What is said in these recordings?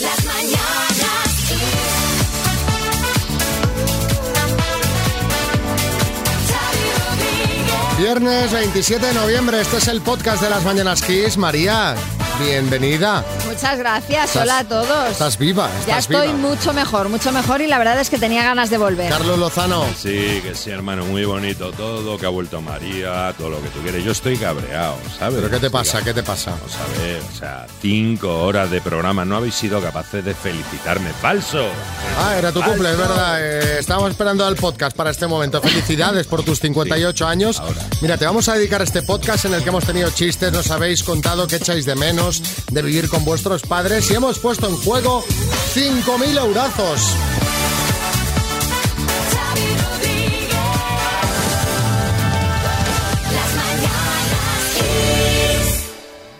Las mañanas. Viernes 27 de noviembre, este es el podcast de las Mañanas Kiss. María, bienvenida. Muchas gracias, Estás- hola a todos. Estás viva, ya estoy viva. mucho mejor, mucho mejor y la verdad es que tenía ganas de volver. Carlos Lozano. Sí, que sí, hermano, muy bonito todo, que ha vuelto María, todo lo que tú quieres. Yo estoy cabreado, ¿sabes? ¿Pero qué te pasa? ¿Qué te pasa? Vamos a ver, o sea, cinco horas de programa, no habéis sido capaces de felicitarme. ¡Falso! Ah, era tu cumple, es verdad. Eh, estábamos esperando al podcast para este momento. Felicidades por tus 58 años. ahora. Mira, te vamos a dedicar este podcast en el que hemos tenido chistes, nos habéis contado qué echáis de menos de vivir con vuestros padres y hemos puesto en juego 5.000 eurazos.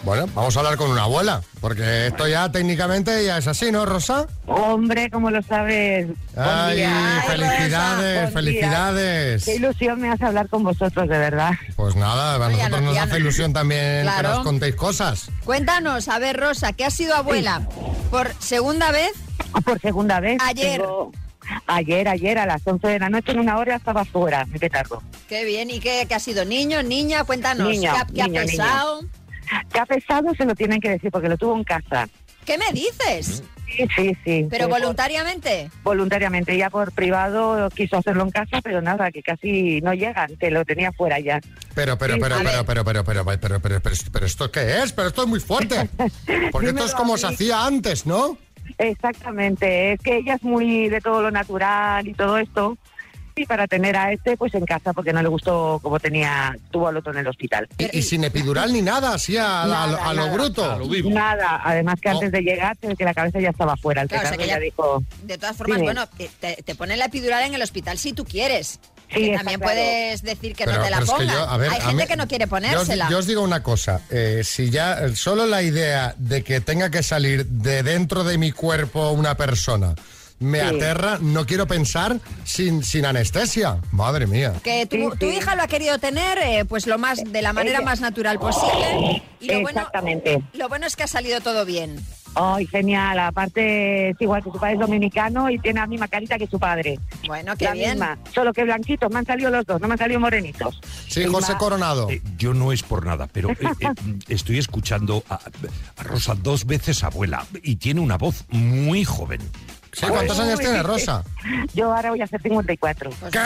Bueno, vamos a hablar con una abuela, porque esto ya técnicamente ya es así, ¿no, Rosa? Hombre, ¿cómo lo sabes? Ay, día. felicidades, día. felicidades. Qué ilusión me hace hablar con vosotros, de verdad. Pues nada, a nosotros no- nos hace ilusión también que Claro. nos contéis cosas. Cuéntanos, a ver, Rosa, ¿qué has sido abuela? ¿Por segunda vez? Por segunda vez. Ayer. tengo- Ayer, ayer, a las 11 de la noche, en una hora estaba fuera, mi petardo. Qué bien, ¿y qué, qué ha sido? ¿Niño, niña? Cuéntanos, Niño, ¿qué, ha- qué ha niño, niño. ¿Qué ha pesado? Se lo tienen que decir, porque lo tuvo en casa. ¿Qué me dices? Sí, sí, sí. ¿Pero Fue por- voluntariamente? Voluntariamente, ya por privado quiso hacerlo en casa, pero nada, que casi no llegan, que lo tenía fuera ya. Pero, pero, Sí, pero, pero, pero, pero, pero, pero, pero, pero, pero, pero, ¿esto qué es? Pero esto es muy fuerte. Porque esto es como se hacía antes, ¿no? Exactamente, es que ella es muy de todo lo natural y todo esto. Y para tener a este, pues en casa, porque no le gustó como tenía, tuvo al otro en el hospital. Y, y sin epidural ni nada, así a, a- Nada, a lo nada. bruto. A lo vivo. Nada, además que Oh. antes de llegar, que la cabeza ya estaba fuera. El Claro, o sea, petardo que ya ya- dijo, De todas formas, Dime. bueno, te, te- ponen la epidural en el hospital si tú quieres. Sí, también claro. puedes decir que Pero- no te la pero es que pongan. yo, a ver, Hay a gente mí- que no quiere Yo os, ponérsela. yo os digo una cosa, eh, si ya eh, solo la idea de que tenga que salir de dentro de mi cuerpo una persona me Sí. aterra, no quiero pensar sin, sin anestesia. Madre mía. Que tu, Sí, tu sí. hija lo ha querido tener eh, pues lo más de la manera Ella- más natural posible. Y lo bueno, Exactamente. lo bueno es que ha salido todo bien. Ay, genial. Aparte, es igual que su padre es dominicano y tiene la misma carita que su padre. Bueno, qué la bien. misma. Solo que blanquitos. Me han salido los dos, no me han salido morenitos. Sí, El José más- Coronado. Eh, yo no es por nada, pero eh, eh, estoy escuchando a, a Rosa dos veces abuela y tiene una voz muy joven. Sí, ¿Cuántos años Uy, tiene sí, Rosa? Yo ahora voy a hacer 54. Pues, ¿Qué?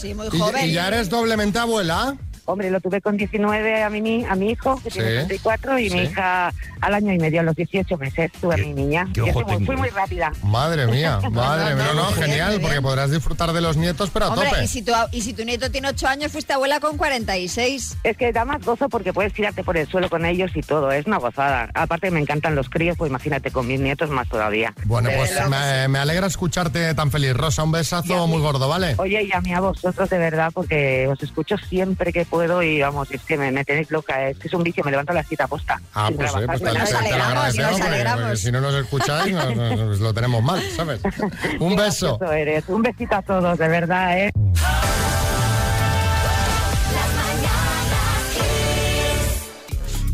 Sí, muy ¿Y- joven. ¿Y, ya eres doblemente abuela? Hombre, lo tuve con 19 a mi, a mi hijo, que Sí, tiene 34, y sí. mi hija al año y medio, a los 18 meses, tuve a mi niña. fui fui muy rápida. Madre mía, madre mía. No, no, no, muy bien, genial, porque bien. podrás disfrutar de los nietos, pero a Hombre, tope. y si, tu, y si tu nieto tiene 8 años, fuiste abuela con 46. Es que da más gozo porque puedes tirarte por el suelo con ellos y todo, es una gozada. Aparte me encantan los críos, pues imagínate con mis nietos más todavía. Bueno, De pues me, me alegra escucharte tan feliz, Rosa. Un besazo muy gordo, ¿vale? Oye, y a mí a vosotros de verdad, porque os escucho siempre que puedo y vamos, es que me, me tenéis loca, es que es un vicio, me levanto a la cita posta. Ah, pues sí, trabajar, pues te, ni Nos te- te lo agradecemos, nos porque- porque si no nos escucháis, nos, nos- nos lo tenemos mal, ¿sabes? Un Qué beso. eres. Un besito a todos, de verdad, ¿eh?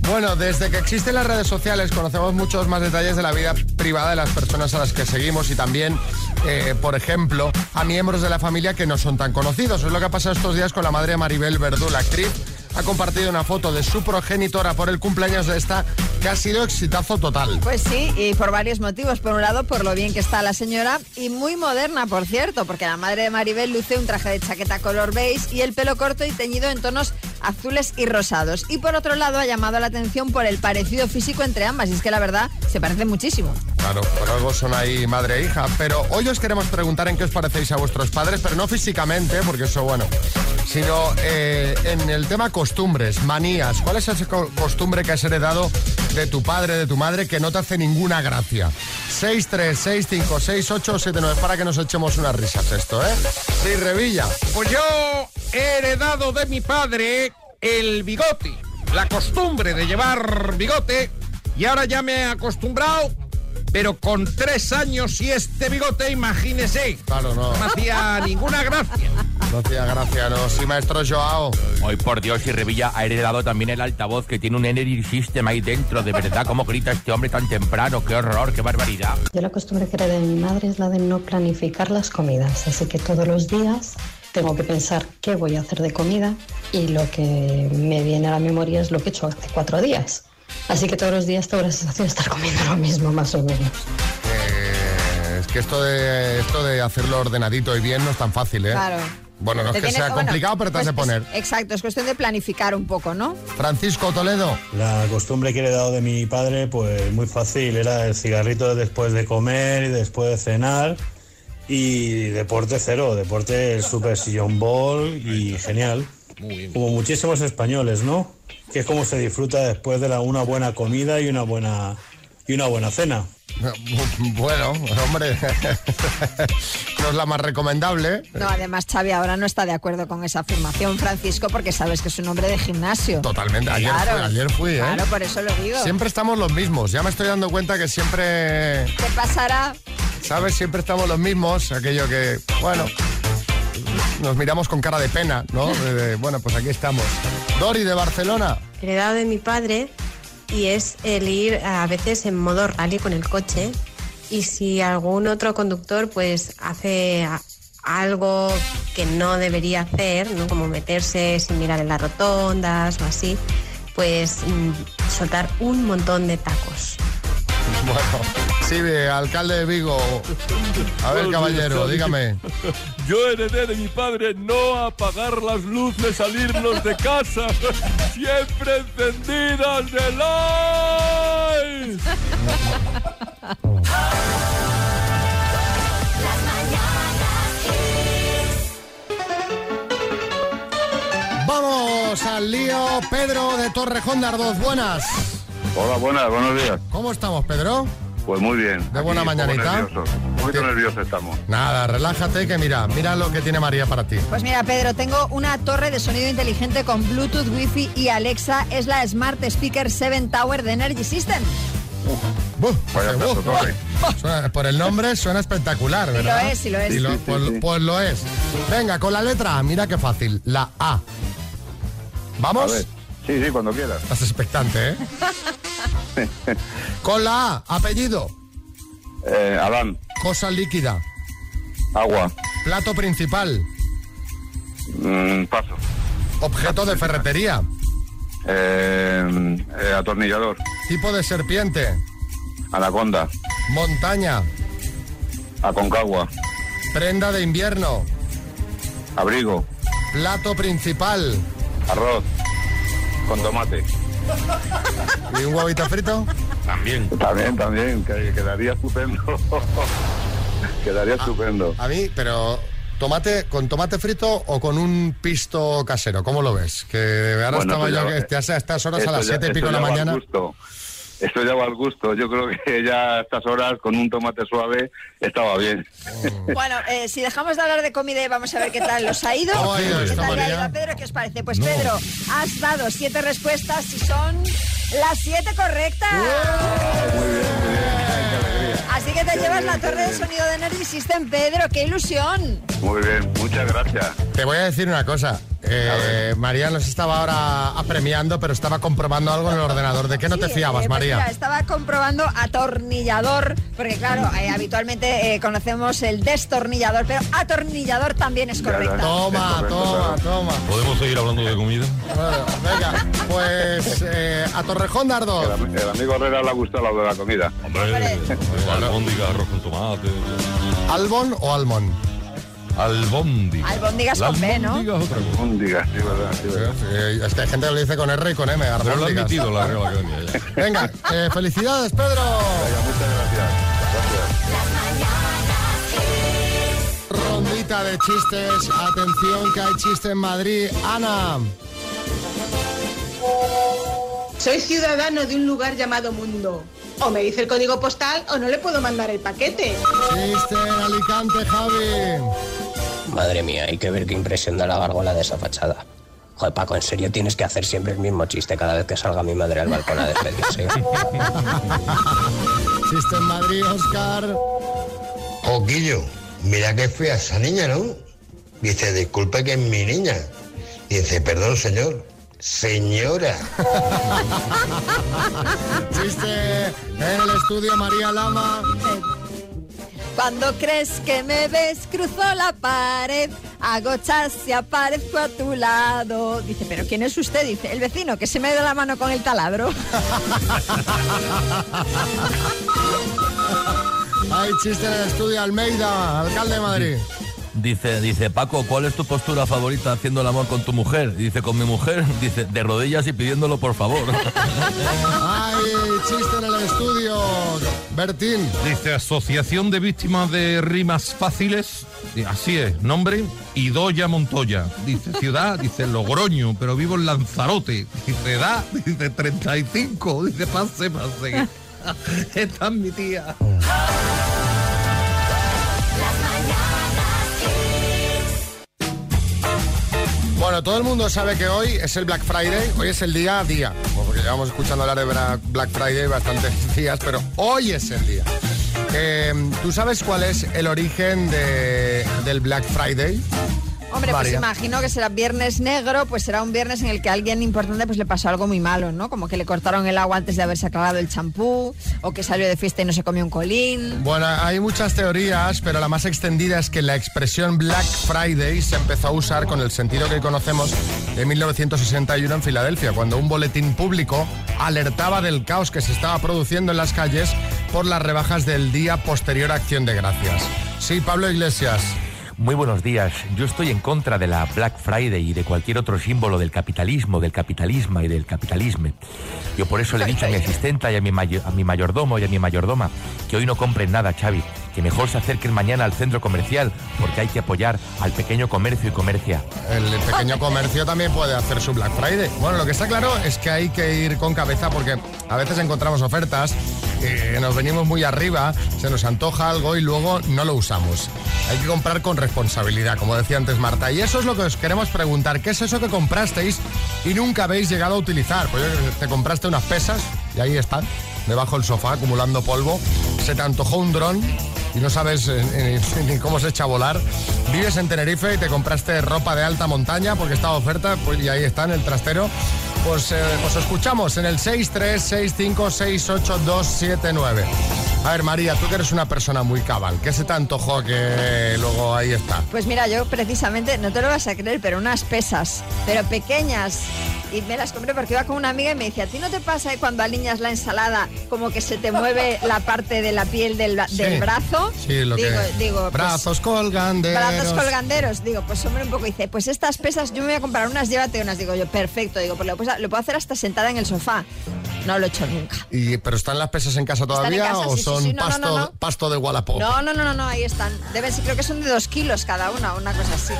Bueno, desde que existen las redes sociales conocemos muchos más detalles de la vida privada de las personas a las que seguimos y también, eh, por ejemplo, a miembros de la familia que no son tan conocidos. Es lo que ha pasado estos días con la madre Maribel Verdú, la actriz. Ha compartido una foto de su progenitora por el cumpleaños de esta que ha sido exitazo total. Pues sí, y por varios motivos. Por un lado, por lo bien que está la señora y muy moderna, por cierto, porque la madre de Maribel luce un traje de chaqueta color beige y el pelo corto y teñido en tonos azules y rosados. Y por otro lado, ha llamado la atención por el parecido físico entre ambas, y es que la verdad se parecen muchísimo. Claro, por algo son ahí madre e hija. Pero hoy os queremos preguntar en qué os parecéis a vuestros padres, pero no físicamente, porque eso, bueno, sino eh, en el tema costumbres, manías. ¿Cuál es esa co- costumbre que has heredado de tu padre, de tu madre, que no te hace ninguna gracia? 6, 3, 6, 5, 6, 8, 7, 9. Para que nos echemos unas risas esto, ¿eh? Sí, Revilla. Pues yo he heredado de mi padre el bigote, la costumbre de llevar bigote, y ahora ya me he acostumbrado, pero con tres años y este bigote, imagínese, Claro, no. no me hacía ninguna gracia. Rocía Graciano. Sí, maestro Joao. Hoy por Dios y Revilla ha heredado también el altavoz que tiene un Energy System ahí dentro. De verdad, cómo grita este hombre tan temprano. Qué horror, qué barbaridad. Yo la costumbre que heredé de mi madre es la de no planificar las comidas, así que todos los días tengo que pensar qué voy a hacer de comida y lo que me viene a la memoria es lo que he hecho hace cuatro días. Así que todos los días tengo la sensación de estar comiendo lo mismo, más o menos. Eh, es que esto de, esto de hacerlo ordenadito y bien no es tan fácil, ¿eh? Claro. Bueno, no es que tienes- sea bueno, complicado, pero te has de pues, poner. exacto, es cuestión de planificar un poco, ¿no? Francisco Toledo. La costumbre que he heredado de mi padre, pues muy fácil, era el cigarrito después de comer y después de cenar. Y deporte cero, deporte el super sillón ball y genial. Como muchísimos españoles, ¿no? Que es como se disfruta después de la, una buena comida y una buena, y una buena cena. Bueno, hombre, no es la más recomendable. No, además Xavi ahora no está de acuerdo con esa afirmación, Francisco, porque sabes que es un hombre de gimnasio. Totalmente, ayer Claro. fui, ayer fui, ¿eh? Claro, por eso lo digo. Siempre estamos los mismos, ya me estoy dando cuenta que siempre, ¿Qué pasará? ¿Sabes? Siempre estamos los mismos, aquello que, bueno, nos miramos con cara de pena, ¿no? De- de, bueno, pues aquí estamos. Dori de Barcelona. heredado de mi padre y es el ir a veces en modo rally con el coche y si algún otro conductor pues hace algo que no debería hacer, ¿no? como meterse sin mirar en las rotondas o así, pues mm, soltar un montón de tacos. Bueno, sí, alcalde de Vigo. A ver, caballero, dígame. Yo heredé de mi padre no apagar las luces al irnos de casa, siempre encendidas de light. Vamos al lío, Pedro de Torrejón de Ardoz. Buenas. Hola, buenas, buenos días. ¿Cómo estamos, Pedro? Pues muy bien. De buena Aquí, un mañanita. nerviosos. Un poquito nerviosos estamos. Nada, relájate que mira, mira lo que tiene María para ti. Pues mira, Pedro, tengo una torre de sonido inteligente con Bluetooth, Wi-Fi y Alexa. Es la Smart Speaker 7 Tower de Energy System. Vaya de torre. Suena- por el nombre suena espectacular, Sí lo ¿verdad? es, sí lo es. Sí, sí, pues, sí. pues lo es. Venga, con la letra A, mira qué fácil. La A. A ¿Vamos? ver. Sí, sí, cuando quieras. Estás expectante, ¿eh? con la A, apellido. Eh, Adán, Cosa líquida. agua, Plato principal. mm, paso. Objeto de ferretería. Eh, eh, atornillador, Tipo de serpiente. anaconda, Montaña. aconcagua, Prenda de invierno. abrigo, Plato principal. arroz, con tomate. ¿Y un huevito frito? También. También, también, que quedaría estupendo. quedaría estupendo. A mí, pero tomate con tomate frito o con un pisto casero, ¿cómo lo ves? Que ahora Bueno, estaba pues yo ya- que estás a estas horas a las ya- siete y pico de la mañana. gusto. Esto ya va al gusto. Yo creo que ya a estas horas con un tomate suave estaba bien. Bueno, eh, si dejamos de hablar de comida y vamos a ver qué tal los ha ido. ¿Cómo ha ido ¿Qué esto, tal le ha ido a Pedro? ¿Qué os parece? Pues Pedro, has dado siete respuestas y son las siete correctas. Así que te llevas la torre de sonido de Energy System, Pedro. ¡Qué ilusión! Muy bien, muchas gracias. Te voy a decir una cosa. Eh, María nos estaba ahora apremiando, pero estaba comprobando algo en el ordenador. ¿De qué no te Sí, fiabas, eh, pues María? mira, estaba comprobando atornillador, porque claro, eh, habitualmente eh, conocemos el destornillador, pero atornillador también es correcta. Toma, toma, toma. ¿Podemos seguir hablando de comida? Bueno, venga, pues eh, a Torrejón. El, am- el amigo Herrera le ha gustado lo de la comida. Hombre, albóndiga, arroz con tomate. ¿Albon o Almon? Albóndiga. Albóndigas con B, ¿no? albóndiga es otra cosa. Albóndigas, sí, verdad, sí, verdad. Sí, es que hay gente que lo dice con R y con M. Pero lo ha albóndigas. admitido la Real Academia. ya. Venga, eh, felicidades, Pedro. Venga, muchas gracias. Gracias. Rondita de chistes. Atención que hay chiste en Madrid. Ana. Soy ciudadano de un lugar llamado Mundo. O me dice el código postal o no le puedo mandar el paquete. Chiste en Alicante, Javi. Madre mía, hay que ver qué impresión da la gárgola de esa fachada. Joder, Paco, en serio tienes que hacer siempre el mismo chiste cada vez que salga mi madre al balcón a despedirse. Chiste en Madrid, Oscar. Oquillo, mira qué fea esa niña, ¿no? Dice, disculpe que es mi niña. Dice, perdón, señor. Señora. Chiste en el estudio María Lama. Cuando crees que me ves, cruzo la pared, hago chas y aparezco a tu lado. Dice, ¿pero quién es usted? Dice, el vecino que se me da la mano con el taladro. Hay chiste en el estudio Almeida, alcalde de Madrid. Dice, dice, Paco, ¿cuál es tu postura favorita haciendo el amor con tu mujer? Dice, con mi mujer, dice, de rodillas y pidiéndolo por favor. Hay chiste en el estudio. Bertín. Dice Asociación de Víctimas de Rimas Fáciles. Y Así es, nombre Idoya Montoya. Dice ciudad, dice Logroño, pero vivo en Lanzarote. Dice edad, dice 35. Dice pase, pase. Esta es mi tía. Bueno, todo el mundo sabe que hoy es el Black Friday, hoy es el día a día, porque llevamos escuchando hablar de Black Friday bastantes días, pero hoy es el día. Eh, ¿Tú sabes cuál es el origen de- del Black Friday? Hombre, pues imagino que será viernes negro, pues será un viernes en el que a alguien importante pues le pasó algo muy malo, ¿no? Como que le cortaron el agua antes de haberse aclarado el champú, o que salió de fiesta y no se comió un colín. Bueno, hay muchas teorías, pero la más extendida es que la expresión Black Friday se empezó a usar con el sentido que conocemos en 1961 en Filadelfia, cuando un boletín público alertaba del caos que se estaba produciendo en las calles por las rebajas del día posterior a Acción de Gracias. Sí, Pablo Iglesias. Muy buenos días. Yo estoy en contra de la Black Friday y de cualquier otro símbolo del capitalismo, del capitalismo y del capitalismo. Yo por eso le he dicho a mi asistenta y a mi, a mi mayordomo y a mi mayordoma que hoy no compren nada, Xavi, que mejor se acerquen mañana al centro comercial porque hay que apoyar al pequeño comercio y comercia. El pequeño comercio también puede hacer su Black Friday. Bueno, lo que está claro es que hay que ir con cabeza porque a veces encontramos ofertas, nos venimos muy arriba, se nos antoja algo y luego no lo usamos. Hay que comprar con responsabilidad, como decía antes Marta. Y eso es lo que os queremos preguntar. ¿Qué es eso que comprasteis y nunca habéis llegado a utilizar? Pues te compraste unas pesas y ahí están, debajo del sofá, acumulando polvo. Se te antojó un dron y no sabes eh, ni cómo se echa a volar. Vives en Tenerife y te compraste ropa de alta montaña porque está de oferta pues, y ahí está en el trastero. Pues eh, os escuchamos en el 636568279. A ver, María, tú que eres una persona muy cabal, ¿qué se te antojó que luego ahí está? Pues mira, yo precisamente, no te lo vas a creer, pero unas pesas, pero pequeñas. Y me las compré porque iba con una amiga y me dice, ¿a ti no te pasa cuando alineas la ensalada como que se te mueve la parte de la piel del, brazo? Sí, lo digo, que... digo, pues, Brazos colganderos. Brazos colganderos, digo, pues hombre un poco dice, pues estas pesas yo me voy a comprar unas, llévate unas, digo yo, perfecto, digo, pues lo puedo hacer hasta sentada en el sofá. No lo he hecho nunca. Y, ¿Pero están las pesas en casa en todavía casa, o sí, sí, son sí, no, no, pasto, no, no. pasto de Wallapop? No, no, no, no, no, ahí están. Deben ser, creo que son de dos kilos cada una, una cosa así.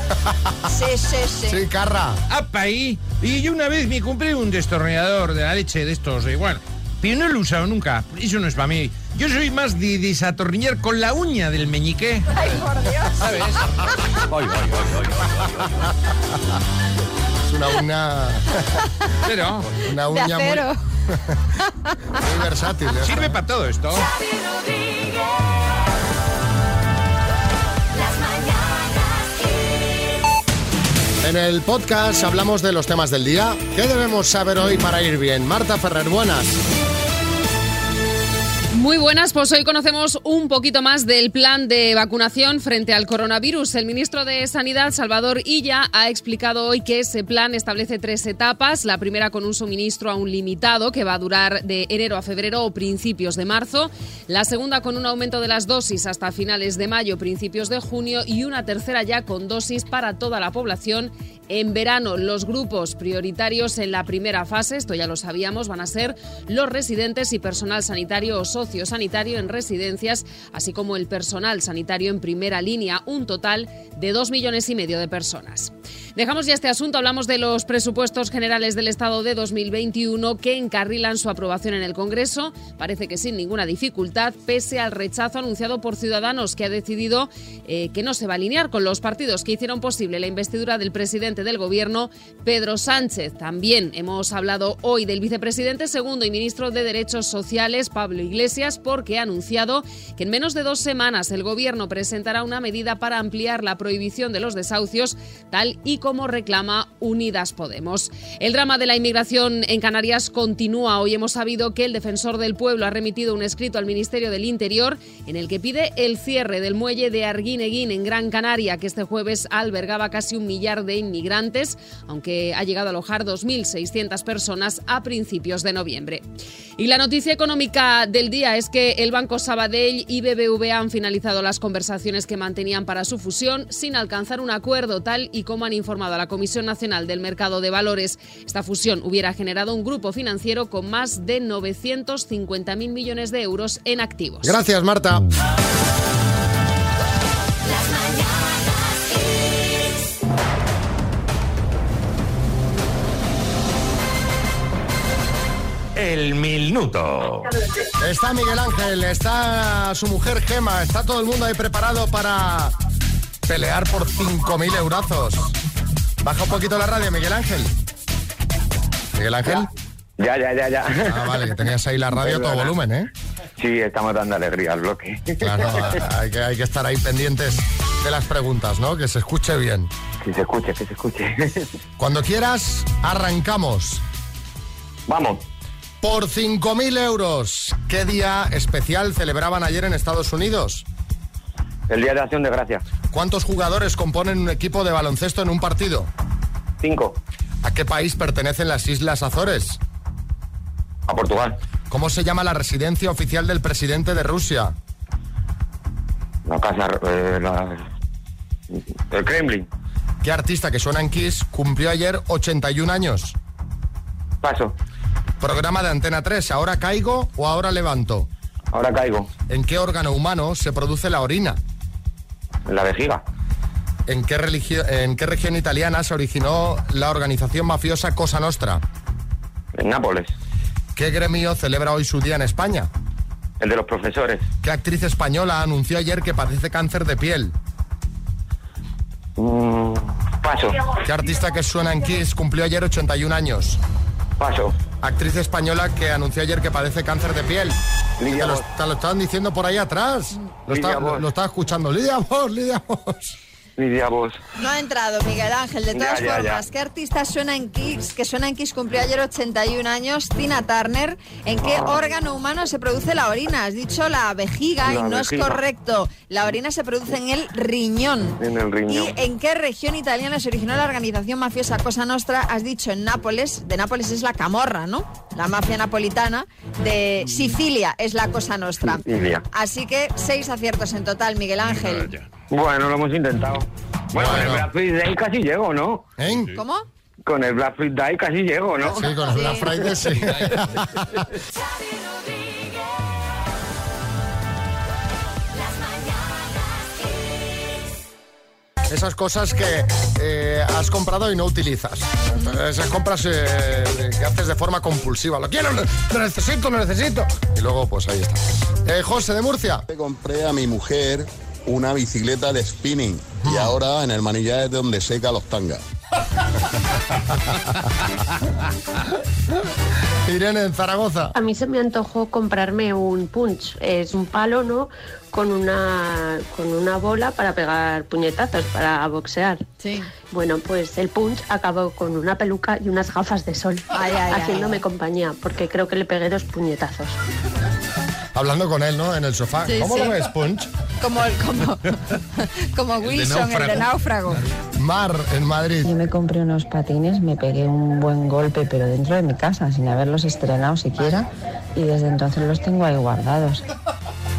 Sí, sí, sí. Sí, Carra. ¡Apa ahí! Y yo una vez me compré un destornillador de la leche de estos, igual. Pero no lo he usado nunca. Eso no es para mí. Yo soy más de desatornillar con la uña del meñique. Ay, por Dios. ¿Sabes? Es una uña... Pero... Una uña muy, acero. muy versátil. esta. Sirve para todo esto. En el podcast hablamos de los temas del día. ¿Qué debemos saber hoy para ir bien? Marta Ferrer, buenas. Muy buenas, pues hoy conocemos un poquito más del plan de vacunación frente al coronavirus. El ministro de Sanidad, Salvador Illa, ha explicado hoy que ese plan establece tres etapas. La primera con un suministro aún limitado que va a durar de enero a febrero o principios de marzo. La segunda con un aumento de las dosis hasta finales de mayo, principios de junio. Y una tercera ya con dosis para toda la población en verano. Los grupos prioritarios en la primera fase, esto ya lo sabíamos, van a ser los residentes y personal sanitario o sociosanitario en residencias, así como el personal sanitario en primera línea, un total de dos millones y medio de personas. Dejamos ya este asunto, hablamos de los presupuestos generales del Estado de 2021 que encarrilan su aprobación en el Congreso, parece que sin ninguna dificultad, pese al rechazo anunciado por Ciudadanos, que ha decidido eh, que no se va a alinear con los partidos que hicieron posible la investidura del presidente del gobierno, Pedro Sánchez. También hemos hablado hoy del vicepresidente segundo y ministro de Derechos Sociales, Pablo Iglesias, porque ha anunciado que en menos de dos semanas el gobierno presentará una medida para ampliar la prohibición de los desahucios, tal y como reclama Unidas Podemos. El drama de la inmigración en Canarias continúa. Hoy hemos sabido que el defensor del pueblo ha remitido un escrito al Ministerio del Interior en el que pide el cierre del muelle de Arguineguín en Gran Canaria, que este jueves albergaba casi un millar de inmigrantes, aunque ha llegado a alojar 2.600 personas a principios de noviembre. Y la noticia económica del día es que el Banco Sabadell y BBVA han finalizado las conversaciones que mantenían para su fusión sin alcanzar un acuerdo, tal y como han informado a la Comisión Nacional del Mercado de Valores. Esta fusión hubiera generado un grupo financiero con más de 950.000 millones de euros en activos. Gracias, Marta. El minuto. Está Miguel Ángel, está su mujer Gema, está todo el mundo ahí preparado para pelear por 5.000 eurazos. Baja un poquito la radio, Miguel Ángel. Miguel Ángel. Ya, ya, ya, ya. Ah, vale, que tenías ahí la radio a todo volumen, ¿eh? Sí, estamos dando alegría al bloque. Claro, hay que, hay que estar ahí pendientes de las preguntas, ¿no? Que se escuche bien. Que se escuche, que se escuche. Cuando quieras, arrancamos. Vamos. Por 5.000 euros, ¿qué día especial celebraban ayer en Estados Unidos? El Día de Acción de Gracias. ¿Cuántos jugadores componen un equipo de baloncesto en un partido? Cinco. ¿A qué país pertenecen las Islas Azores? A Portugal. ¿Cómo se llama la residencia oficial del presidente de Rusia? La casa, eh, la- el Kremlin. ¿Qué artista que suena en Kiss cumplió ayer 81 años? Paso. Programa de Antena 3, ¿ahora caigo o ahora levanto? Ahora caigo. ¿En qué órgano humano se produce la orina? En la vejiga. ¿En qué, religio- ¿En qué región italiana se originó la organización mafiosa Cosa Nostra? En Nápoles. ¿Qué gremio celebra hoy su día en España? El de los profesores. ¿Qué actriz española anunció ayer que padece cáncer de piel? Mm, paso. ¿Qué artista que suena en Kiss cumplió ayer 81 años? Paso. Actriz española que anunció ayer que padece cáncer de piel. Lidia te, lo, te lo estaban diciendo por ahí atrás. Está- lo estaba escuchando. Lidia vos, Lidia vos. Lidia Vos. No ha entrado Miguel Ángel, de Ya, todas ya, ya. formas. ¿Qué artista suena en Kiss? Que suena en Kiss cumplió ayer 81 años. Tina Turner. ¿En qué Ah. órgano humano se produce la orina? Has dicho la vejiga y no es correcto. La orina se produce en el riñón. En el riñón. ¿Y en qué región italiana se originó la organización mafiosa Cosa Nostra? Has dicho en Nápoles. De Nápoles es la Camorra, ¿no? La mafia napolitana. De Sicilia es la Cosa Nostra. Sicilia. Así que seis aciertos en total, Miguel Ángel. Bueno, lo hemos intentado. Bueno, con el Black Friday Day casi llego, ¿no? ¿Cómo? Con el Black Friday Day casi llego, ¿no? Sí, con el Black Friday sí. Esas cosas que eh, has comprado y no utilizas. Esas compras eh, que haces de forma compulsiva. Lo quiero, lo, lo necesito, lo necesito. Y luego, pues ahí está. Eh, José de Murcia. Le compré a mi mujer una bicicleta de spinning y ahora en el manillar es donde seca los tangas. Irene en Zaragoza. A mí se me antojó comprarme un punch. Es un palo, ¿no? Con una, con una bola para pegar puñetazos, para boxear. Sí. Bueno, pues el punch acabó con una peluca y unas gafas de sol, Ay, ay, ay. haciéndome compañía, porque creo que le pegué dos puñetazos. Hablando con él, ¿no? En el sofá. Sí, ¿Cómo sí. lo ves, Punch? Como, como, como Wilson, el de náufrago. Mar, en Madrid. Yo me compré unos patines, me pegué un buen golpe, pero dentro de mi casa, sin haberlos estrenado siquiera, y desde entonces los tengo ahí guardados.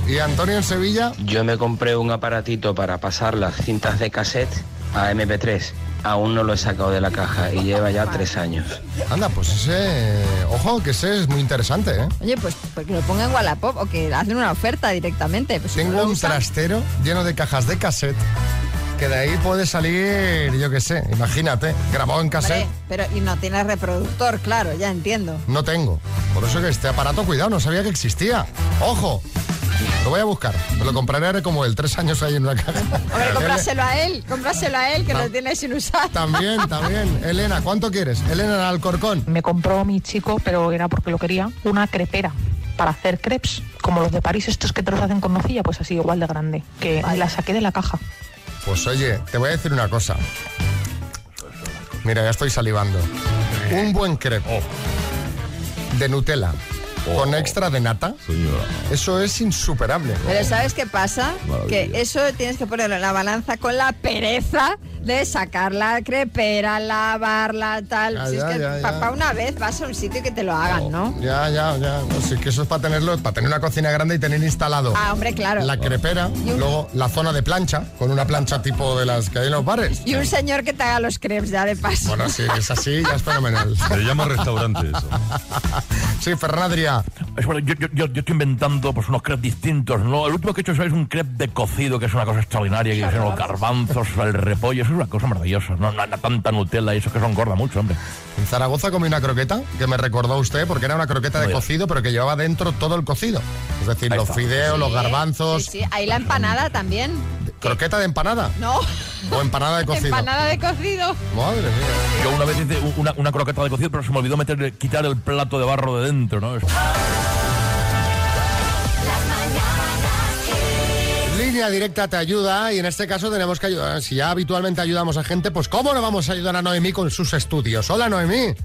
¿Y Antonio en Sevilla? Yo me compré un aparatito para pasar las cintas de cassette a MP3. Aún no lo he sacado de la caja y lleva ya tres años. Anda, pues ese... Ojo, que ese es muy interesante, ¿eh? Oye, pues, pues que lo ponga en Wallapop o que hacen una oferta directamente. Pues si no Tengo un usan- trastero lleno de cajas de cassette que de ahí puede salir, yo qué sé, imagínate, grabado en cassette. Pero y no tienes reproductor, claro, ya entiendo. No tengo. Por eso que este aparato, cuidado, no sabía que existía. ¡Ojo! Lo voy a buscar. Me lo compraré como el tres años ahí en una caja. Hombre, cómpraselo a él, cómpraselo a él, que lo tiene sin usar. También, también. Elena, ¿cuánto quieres? Elena en Alcorcón. Me compró mi chico, pero era porque lo quería, una crepera para hacer crepes, como los de París, estos que te los hacen con nocilla, pues así igual de grande, que la saqué de la caja. Pues oye, te voy a decir una cosa. Mira, ya estoy salivando. Un buen crepe de Nutella con extra de nata. Eso es insuperable. Pero ¿sabes qué pasa? Maravilla. Que eso tienes que ponerlo en la balanza con la pereza de sacar la crepera, lavarla, tal. Ya, si ya, es que ya, ya. una vez vas a un sitio y que te lo hagan, ¿no? Ya, ya, ya. No, sí, que eso es para tenerlo, para tener una cocina grande y tener instalado Ah, hombre, claro. la crepera, luego la zona de plancha, con una plancha tipo de las que hay en los bares. Y un señor que te haga los crepes ya de paso. Bueno, sí, es así, ya es fenomenal. Se le llama restaurante eso. Sí, bueno, yo, yo, yo, yo estoy inventando pues, unos crepes distintos, ¿no? El último que he hecho es un crepe de cocido, que es una cosa extraordinaria, que son los garbanzos, el repollo, eso es una cosa maravillosa, ¿no? No, no, tanta Nutella y eso que eso engorda mucho, hombre. En Zaragoza comí una croqueta que me recordó usted porque era una croqueta de cocido, pero que llevaba dentro todo el cocido. Es decir, Ahí los está. fideos, los garbanzos. Sí, sí, ahí la empanada también. ¿Croqueta de empanada? No, ¿O empanada de cocido? empanada de cocido. Madre mía. Yo una vez hice una, una croqueta de cocido, pero se me olvidó meter, quitar el plato de barro de dentro, ¿no? Línea directa te ayuda y en este caso tenemos que ayudar. Si ya habitualmente ayudamos a gente, pues ¿cómo no vamos a ayudar a Noemí con sus estudios? Hola Noemí.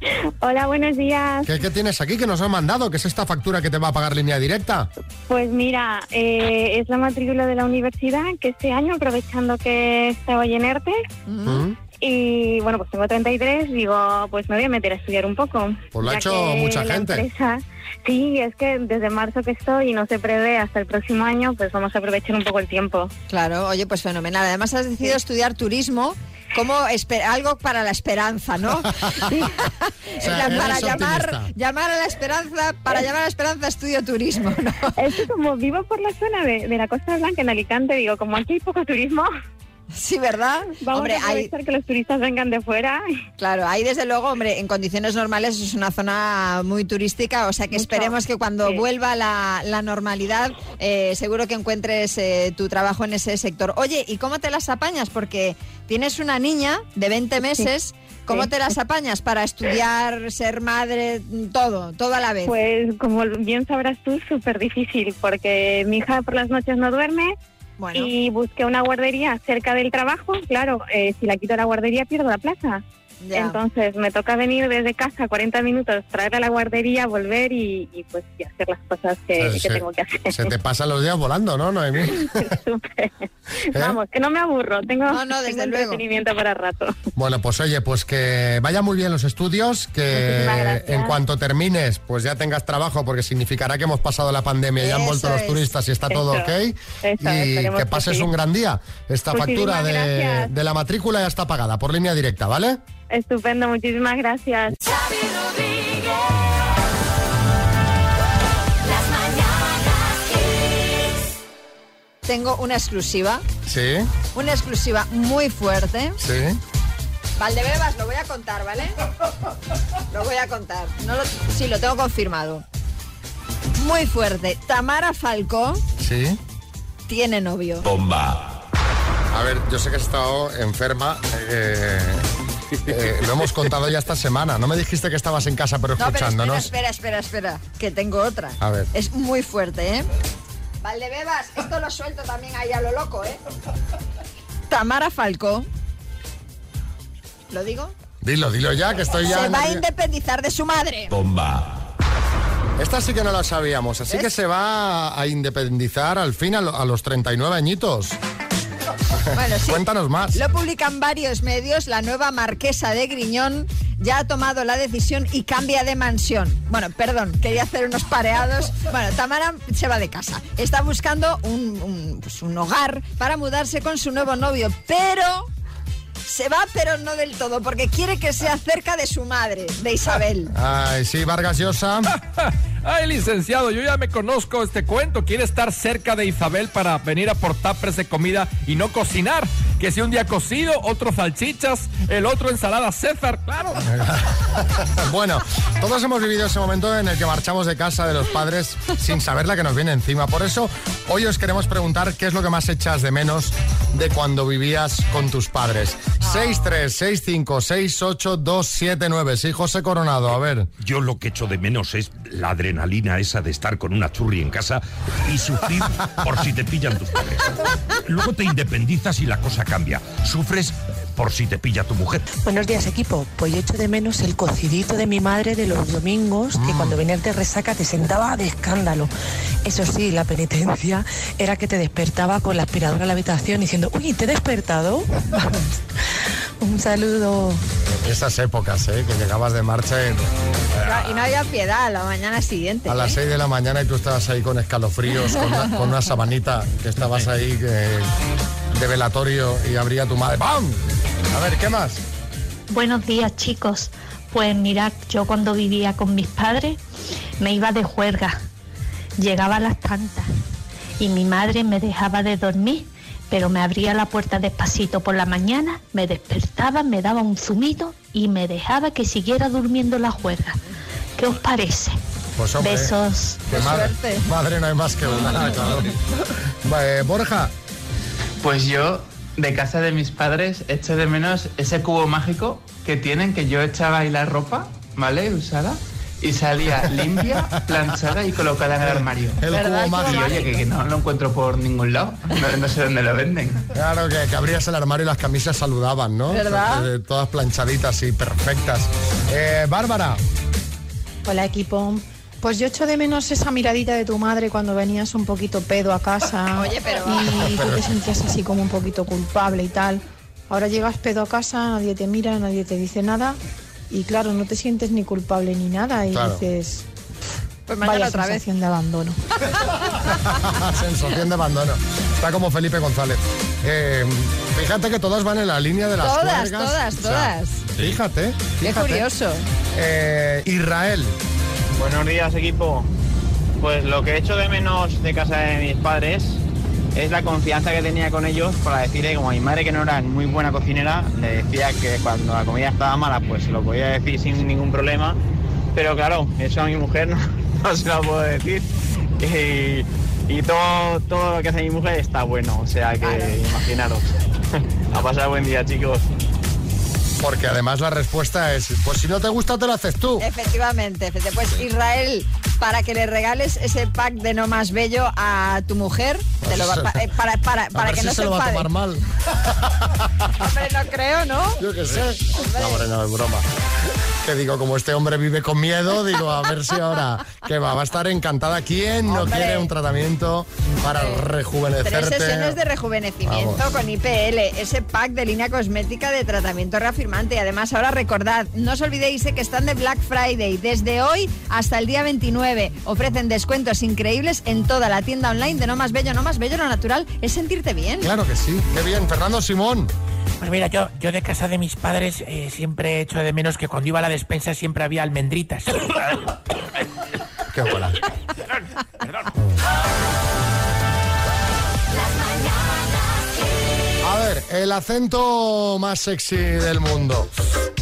Hola, buenos días. ¿Qué, qué tienes aquí que nos han mandado? ¿Qué es esta factura que te va a pagar línea directa? Pues mira, eh, es la matrícula de la universidad que este año, aprovechando que estaba en ERTE, ¿Mm? Y bueno, pues tengo 33, digo, pues me voy a meter a estudiar un poco. Pues lo ha hecho mucha gente. empresa- sí, es que desde marzo que estoy y no se prevé hasta el próximo año, pues vamos a aprovechar un poco el tiempo. Claro, oye, pues fenomenal. Además has decidido estudiar turismo como algo para la esperanza, ¿no? Sea, para llamar, optimista. llamar a la esperanza, para llamar a la esperanza estudio turismo, ¿no? Es que como vivo por la zona de, de la Costa Blanca, en Alicante, digo, como aquí hay poco turismo, Sí, ¿verdad? vamos Hombre, a hay- que los turistas vengan de fuera. Claro, ahí desde luego, hombre, en condiciones normales es una zona muy turística, o sea que esperemos que cuando vuelva la, la normalidad, eh, seguro que encuentres eh, tu trabajo en ese sector. Oye, ¿y cómo te las apañas? Porque tienes una niña de 20 meses, ¿cómo te las apañas para estudiar, ser madre, todo, todo a la vez? Pues como bien sabrás tú, súper difícil, porque mi hija por las noches no duerme Bueno. y busqué una guardería cerca del trabajo. Claro, eh, si la quito la guardería pierdo la plaza. Ya. Entonces me toca venir desde casa 40 minutos, traer a la guardería, volver y, y, pues y hacer las cosas que, Se- que tengo que hacer. Se te pasan los días volando, ¿no, Noemí? ¿Eh? Vamos, que no me aburro, tengo, No, no, desde tengo luego. entretenimiento para rato. Bueno, pues oye, pues que vaya muy bien los estudios, que en cuanto termines, pues ya tengas trabajo, porque significará que hemos pasado la pandemia y ya han vuelto los turistas y está todo Eso. ok. Eso, y que que pases sí. un gran día. Esta Muchísimas factura de la matrícula ya está pagada por línea directa, ¿vale? Estupendo, muchísimas gracias. Tengo una exclusiva, Sí, una exclusiva muy fuerte. sí. Valdebebas, lo voy a contar, ¿vale? Lo voy a contar. No lo- sí, lo tengo confirmado. Muy fuerte. Tamara Falcó Sí. tiene novio. Bomba. A ver, yo sé que has estado enferma. eh, eh, lo hemos contado ya esta semana. No me dijiste que estabas en casa, pero No, pero espera, escuchándonos. espera, espera, espera, que tengo otra. A ver. Es muy fuerte, ¿eh? Valdebebas, esto lo suelto también ahí a lo loco, ¿eh? Tamara Falcó. ¿Lo digo? Dilo, dilo ya, que estoy ya. Se va a independizar de su madre. Bomba. Esta sí que no la sabíamos, así que se va a independizar al fin a, lo- a los 39 añitos. Bueno, sí. Cuéntanos más. Lo publican varios medios. La nueva marquesa de Griñón ya ha tomado la decisión y cambia de mansión. Bueno, perdón, quería hacer unos pareados. Bueno, Tamara se va de casa. Está buscando un, un, pues, un hogar para mudarse con su nuevo novio, pero se va, pero no del todo, porque quiere que sea cerca de su madre, de Isabel. Ay, sí, Vargas Llosa. Ay, licenciado, yo ya me conozco este cuento. Quiere estar cerca de Isabel para venir a por tapres de comida y no cocinar. Que si un día cocido, otro salchichas, el otro ensalada César, claro. bueno, todos hemos vivido ese momento en el que marchamos de casa de los padres sin saber la que nos viene encima. Por eso, hoy os queremos preguntar qué es lo que más echas de menos de cuando vivías con tus padres. 636568279. Sí, José Coronado, a ver. Yo lo que echo de menos es la adrenalina esa de estar con una churri en casa y sufrir por si te pillan tus padres. Luego te independizas y la cosa cambia. Sufres por si te pilla tu mujer. Buenos días, equipo. Pues yo echo de menos el cocidito de mi madre de los domingos, que cuando venías de resaca te sentaba de escándalo. Eso sí, la penitencia era que te despertaba con la aspiradora a la habitación diciendo, uy, ¿te he despertado? Un saludo. Esas épocas, ¿eh? Que llegabas de marcha y, Y no había piedad a la mañana siguiente. a las ¿eh? 6 de la mañana y tú estabas ahí con escalofríos, con una, con una sabanita que estabas ahí que- de velatorio y abría tu madre. ¡Pam! A ver, ¿qué más? Buenos días, chicos. Pues mirad, yo cuando vivía con mis padres me iba de juerga. Llegaba a las tantas y mi madre me dejaba de dormir, pero me abría la puerta despacito por la mañana, me despertaba, me daba un zumito y me dejaba que siguiera durmiendo la juerga. ¿Qué os parece? Pues hombre, Besos. que madre, madre no hay más que una. claro. Eh, Borja. Pues yo, de casa de mis padres, echo de menos ese cubo mágico que tienen, que yo echaba ahí la ropa, ¿vale? Usada. Y salía limpia, planchada y colocada en el armario. El cubo mágico. Y oye, que, que no lo encuentro por ningún lado. No, no sé dónde lo venden. Claro, que, que abrías el armario y las camisas saludaban, ¿no? ¿Verdad? Eh, Todas planchaditas y perfectas. Eh, Bárbara. Hola equipo. Pues yo echo de menos esa miradita de tu madre cuando venías un poquito pedo a casa Oye, pero- y tú te sentías así como un poquito culpable y tal. Ahora llegas pedo a casa, nadie te mira, nadie te dice nada y claro, no te sientes ni culpable ni nada y Claro. dices, Pues mañana vaya otra vez. sensación de abandono. Sensación de abandono. Está como Felipe González. Eh, fíjate que todas van en la línea de las Todas, todas, todas. Fíjate, Qué curioso. Eh, Israel. Buenos días, equipo. Pues lo que echo de menos de casa de mis padres es la confianza que tenía con ellos para decirle, como a mi madre que no era muy buena cocinera, le decía que cuando la comida estaba mala, pues se lo podía decir sin ningún problema. Pero claro, eso a mi mujer no, no se lo puedo decir. Y, y todo, todo lo que hace mi mujer está bueno, o sea que imaginaros. a pasar buen día, chicos. Porque además la respuesta es, pues si no te gusta te lo haces tú. Efectivamente. Pues Israel, para que le regales ese pack de no más bello a tu mujer, te lo va- pa- eh, para, que si no se lo va a tomar mal. Hombre, no creo, ¿no? Yo qué sé. No, hombre, no, es broma. Que digo, como este hombre vive con miedo, digo, a ver si ahora que va, va a estar encantada. ¿Quién no quiere un tratamiento para Tres rejuvenecerte? sesiones de rejuvenecimiento Vamos. con IPL, ese pack de línea cosmética de tratamiento reafirmante. Y además, ahora recordad, no os olvidéis eh, que están de Black Friday. Desde hoy hasta el día 29 ofrecen descuentos increíbles en toda la tienda online de No Más Bello. No Más Bello, lo natural es sentirte bien. Claro que sí. Qué bien. Fernando Simón. Pues mira, yo, yo de casa de mis padres eh, siempre he hecho de menos que cuando iba a la despensa siempre había almendritas. Qué buena. A ver, el acento más sexy del mundo.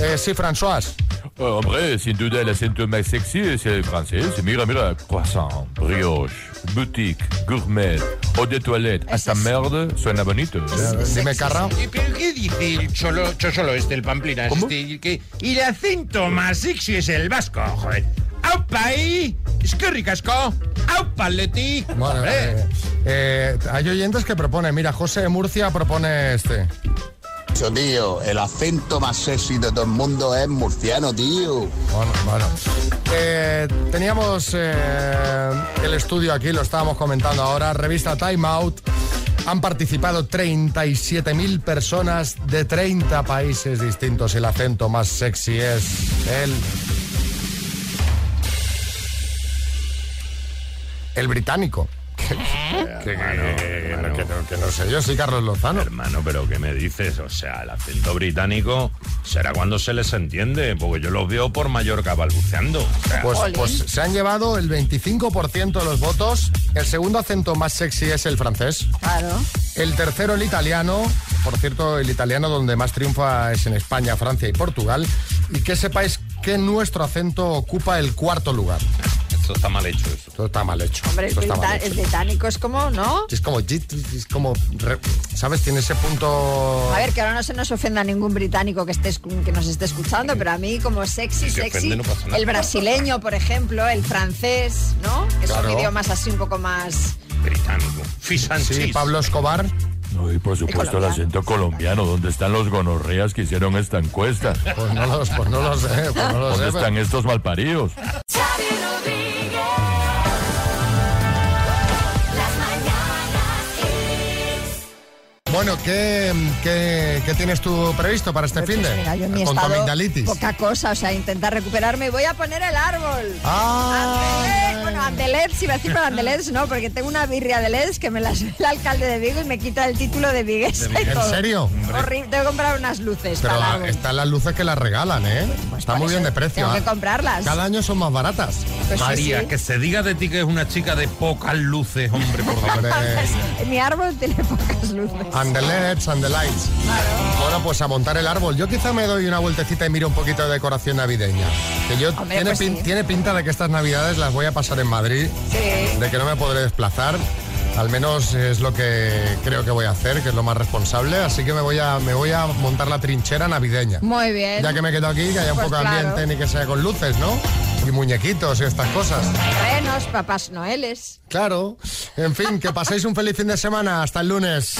Eh, sí, François. Oh, hombre, sin duda el acento más sexy es el francés. Mira, mira, croissant, brioche, boutique, gourmet, eau de toilette, hasta merde, suena bonito. Dime, Carra. ¿Y ¿Pero qué dice el cholo, cholo este, el pamplinas? Este, que, y el acento más sexy es el vasco, joder. ¡Aupa ahí! ¡Es que ricasco! ¡Aupa, Leti! Bueno, eh, eh, hay oyentes que proponen. Mira, José de Murcia propone este. Tío, el acento más sexy de todo el mundo es murciano, tío. Bueno, bueno. Eh, teníamos eh, el estudio aquí, lo estábamos comentando ahora. Revista Time Out. Han participado 37.000 personas de 30 países distintos. El acento más sexy es el. El británico. Que- que- que- que no- que no- que no sé yo, sí, Carlos Lozano. Hermano, pero ¿qué me dices? O sea, el acento británico será cuando se les entiende, porque yo los veo por Mallorca balbuceando. O sea, Pues, pues se han llevado el 25% de los votos. El segundo acento más sexy es el francés. Claro. El tercero el italiano. Por cierto, el italiano donde más triunfa es en España, Francia y Portugal. Y que sepáis que nuestro acento ocupa el cuarto lugar. Esto está mal hecho eso. Esto está mal hecho. Hombre, el, Esto está mal brita- hecho. el británico es como, ¿no? Es como, es como, ¿sabes? Tiene ese punto... A ver, que ahora no se nos ofenda ningún británico que, esté, que nos esté escuchando, pero a mí como sexy, Si sexy, ofende, no pasa nada. el brasileño, por ejemplo, el francés, ¿no? Que son Claro. idiomas así un poco más... Británico. Fish and Sí. Pablo Escobar. No, y por supuesto el colombiano. acento colombiano. ¿Dónde están los gonorreas que hicieron esta encuesta? Pues no los, pues no lo sé, pues no lo sé. ¿Dónde pero- están estos malparidos? Bueno, ¿qué, qué, qué tienes tú previsto para este fin de? Pues Mira, yo en mi Con estado poca cosa, o sea, intentar recuperarme. Voy a poner el árbol. Ah, Andelets, iba a decir para Andelets, no, porque tengo una birria de LEDs que me la sube el alcalde de Vigo y me quita el título de viguesa. y ¿En serio? Horrible, tengo que comprar unas luces Pero para están las luces que las regalan, ¿eh? Está por muy bien eso de precio. tengo ah. que comprarlas. Cada año son más baratas. Pues sí, María, sí. que se diga de ti que es una chica de pocas luces, hombre, por favor. Mi árbol tiene pocas luces. and the LEDs and the lights. Bueno, pues a montar el árbol. Yo quizá me doy una vueltecita y miro un poquito de decoración navideña. Que yo Hombre, tiene, pues pin- sí. tiene pinta de que estas navidades las voy a pasar en Madrid. Sí. De que no me podré desplazar. Al menos es lo que creo que voy a hacer, que es lo más responsable. Así que me voy a, me voy a montar la trinchera navideña. Muy bien. Ya que me quedo aquí, que haya un Pues poco de claro. ambiente ni que sea con luces, ¿no? Y muñequitos y estas cosas. Renos, papás noeles. Claro. En fin, que paséis un feliz fin de semana. Hasta el lunes.